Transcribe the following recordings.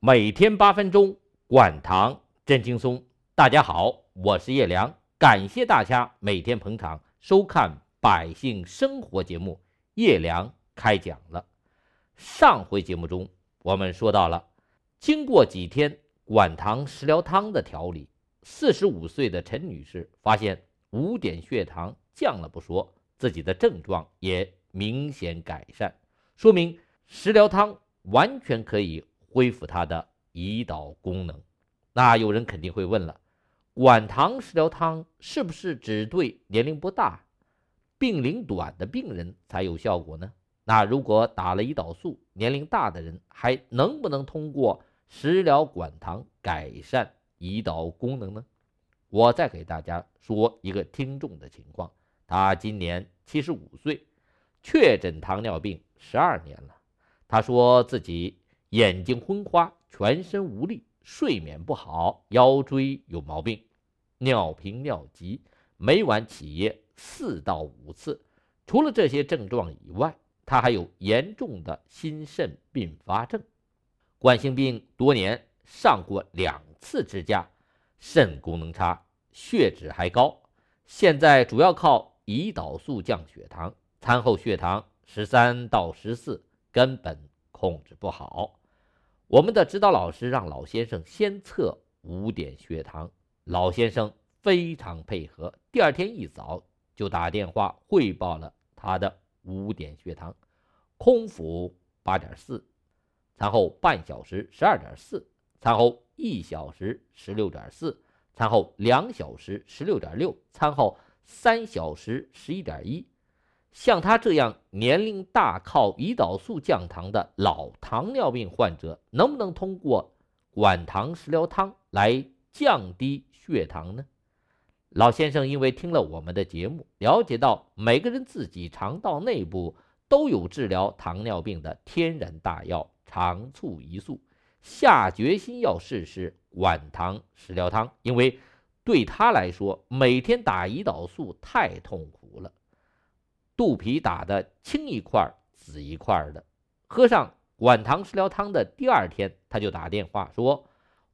每天八分钟，管糖真轻松。大家好，我是叶良，感谢大家每天捧场收看百姓生活节目。叶良开讲了。上回节目中，我们说到了，经过几天管糖食疗汤的调理，四十五岁的陈女士发现五点血糖降了不说，自己的症状也明显改善，说明食疗汤完全可以。恢复它的胰岛功能，那有人肯定会问了：管糖食疗汤是不是只对年龄不大、病龄短的病人才有效果呢？那如果打了胰岛素，年龄大的人还能不能通过食疗管糖改善胰岛功能呢？我再给大家说一个听众的情况，他今年七十五岁，确诊糖尿病十二年了，他说自己。眼睛昏花，全身无力，睡眠不好，腰椎有毛病，尿频尿急，每晚起夜四到五次。除了这些症状以外，他还有严重的心肾并发症，冠心病多年，上过两次支架，肾功能差，血脂还高。现在主要靠胰岛素降血糖，餐后血糖十三到十四，根本控制不好。我们的指导老师让老先生先测五点血糖，老先生非常配合，第二天一早就打电话汇报了他的五点血糖，空腹八点四，餐后半小时十二点四，餐后一小时十六点四，餐后两小时十六点六，餐后三小时十一点一。像他这样年龄大、靠胰岛素降糖的老糖尿病患者，能不能通过管糖食疗汤来降低血糖呢？老先生因为听了我们的节目，了解到每个人自己肠道内部都有治疗糖尿病的天然大药肠促胰素，下决心要试试管糖食疗汤，因为对他来说，每天打胰岛素太痛苦。肚皮打的青一块紫一块的，喝上管糖食疗汤的第二天，他就打电话说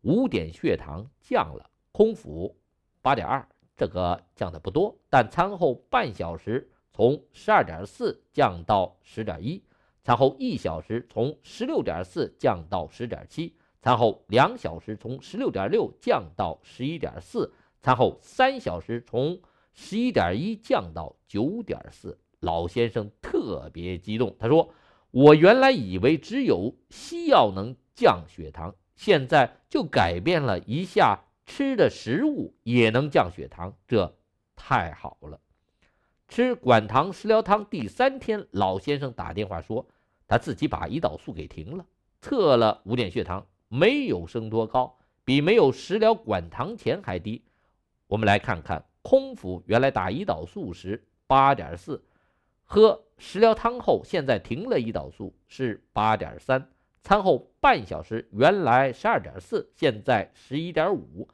五点血糖降了，空腹八点二，这个降的不多，但餐后半小时从十二点四降到十点一，餐后一小时从十六点四降到十点七，餐后两小时从十六点六降到十一点四，餐后三小时从十一点一降到九点四。老先生特别激动，他说：“我原来以为只有西药能降血糖，现在就改变了一下，吃的食物也能降血糖，这太好了。”吃管糖食疗汤第三天，老先生打电话说，他自己把胰岛素给停了，测了五点血糖，没有升多高，比没有食疗管糖前还低。我们来看看，空腹原来打胰岛素时八点四。喝食疗汤后，现在停了胰岛素是八点三，餐后半小时原来十二点四，现在十一点五，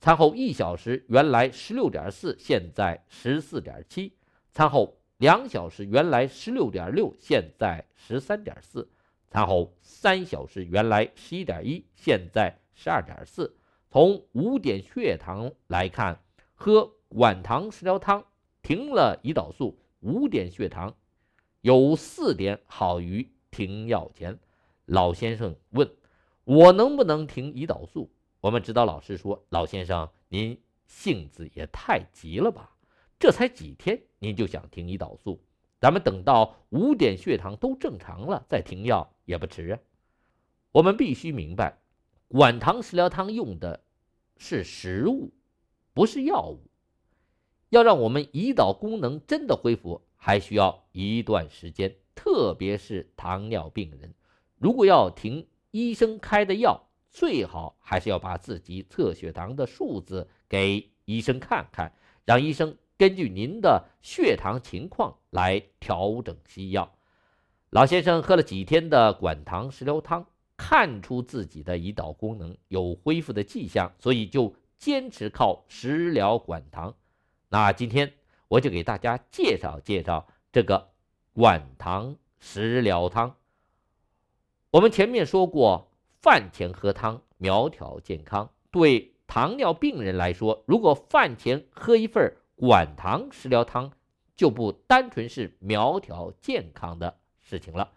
餐后一小时原来十六点四，现在十四点七，餐后两小时原来十六点六，现在十三点四，餐后三小时原来十一点一，现在十二点四。从五点血糖来看，喝管糖食疗汤停了胰岛素。五点血糖，有四点好于停药前。老先生问我能不能停胰岛素？我们指导老师说：“老先生，您性子也太急了吧？这才几天，您就想停胰岛素？咱们等到五点血糖都正常了再停药也不迟啊。”我们必须明白，管糖食疗汤用的是食物，不是药物。要让我们胰岛功能真的恢复，还需要一段时间。特别是糖尿病人，如果要停医生开的药，最好还是要把自己测血糖的数字给医生看看，让医生根据您的血糖情况来调整西药。老先生喝了几天的管糖食疗汤，看出自己的胰岛功能有恢复的迹象，所以就坚持靠食疗管糖。那今天我就给大家介绍介绍这个管糖食疗汤。我们前面说过，饭前喝汤苗条健康，对糖尿病人来说，如果饭前喝一份管糖食疗汤，就不单纯是苗条健康的事情了，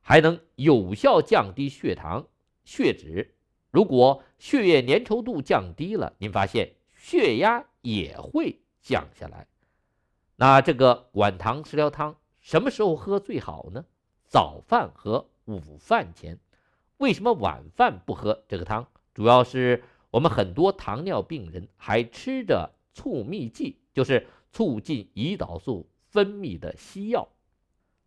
还能有效降低血糖、血脂。如果血液粘稠度降低了，您发现血压也会降下来。那这个管糖食疗汤什么时候喝最好呢？早饭和午饭前。为什么晚饭不喝这个汤？主要是我们很多糖尿病人还吃着促泌剂，就是促进胰岛素分泌的西药。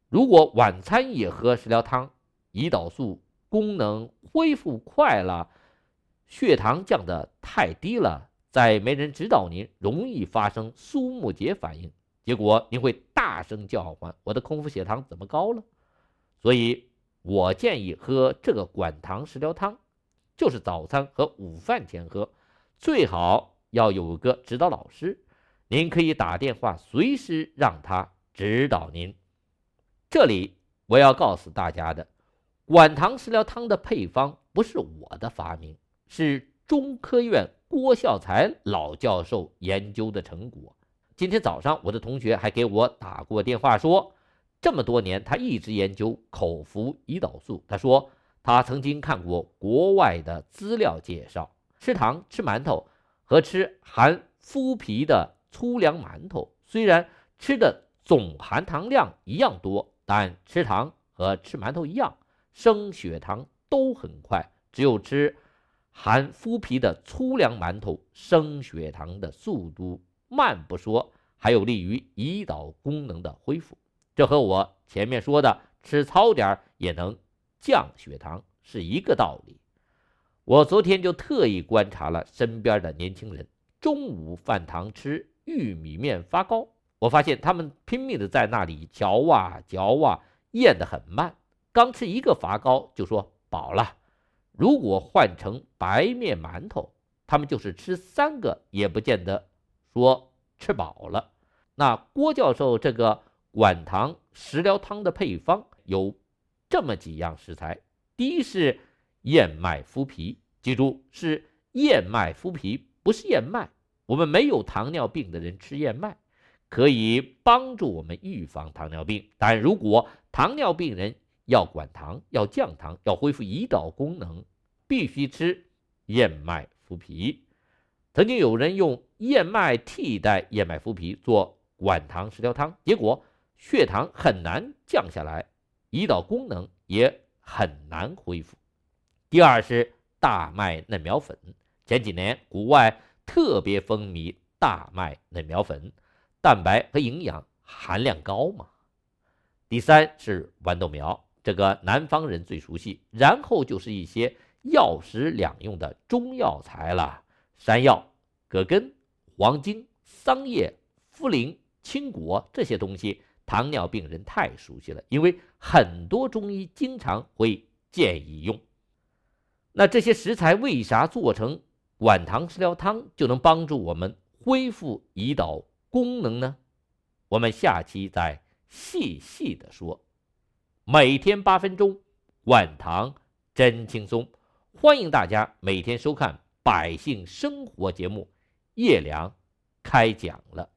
如果晚餐也喝食疗汤，胰岛素功能恢复快了，血糖降得太低了，在没人指导您，容易发生苏木结反应，结果您会大声叫唤：“我的空腹血糖怎么高了？”所以。我建议喝这个管糖食疗汤，就是早餐和午饭前喝，最好要有个指导老师，您可以打电话随时让他指导您。这里我要告诉大家的，管糖食疗汤的配方不是我的发明，是中科院郭孝才老教授研究的成果。今天早上我的同学还给我打过电话说。这么多年，他一直研究口服胰岛素。他说，他曾经看过国外的资料介绍，吃糖吃馒头和吃含麸皮的粗粮馒头，虽然吃的总含糖量一样多，但吃糖和吃馒头一样，升血糖都很快。只有吃含麸皮的粗粮馒头，升血糖的速度慢不说，还有利于胰岛功能的恢复。这和我前面说的吃糙点也能降血糖是一个道理。我昨天就特意观察了身边的年轻人，中午饭堂吃玉米面发糕，我发现他们拼命的在那里嚼啊嚼啊，咽得很慢，刚吃一个发糕就说饱了。如果换成白面馒头，他们就是吃三个也不见得说吃饱了。那郭教授这个。管糖食疗汤的配方有这么几样食材：第一是燕麦麸皮，记住是燕麦麸皮，不是燕麦。我们没有糖尿病的人吃燕麦，可以帮助我们预防糖尿病。但如果糖尿病人要管糖、要降糖、要恢复胰岛功能，必须吃燕麦麸皮。曾经有人用燕麦替代燕麦麸皮做管糖食疗汤，结果。血糖很难降下来，胰岛功能也很难恢复。第二是大麦嫩苗粉，前几年国外特别风靡大麦嫩苗粉，蛋白和营养含量高嘛。第三是豌豆苗，这个南方人最熟悉。然后就是一些药食两用的中药材了，山药、葛根、黄精、桑叶、茯苓、青果这些东西。糖尿病人太熟悉了，因为很多中医经常会建议用。那这些食材为啥做成管糖食疗汤就能帮助我们恢复胰岛功能呢？我们下期再细细的说。每天八分钟，晚唐真轻松。欢迎大家每天收看《百姓生活》节目，叶良开讲了。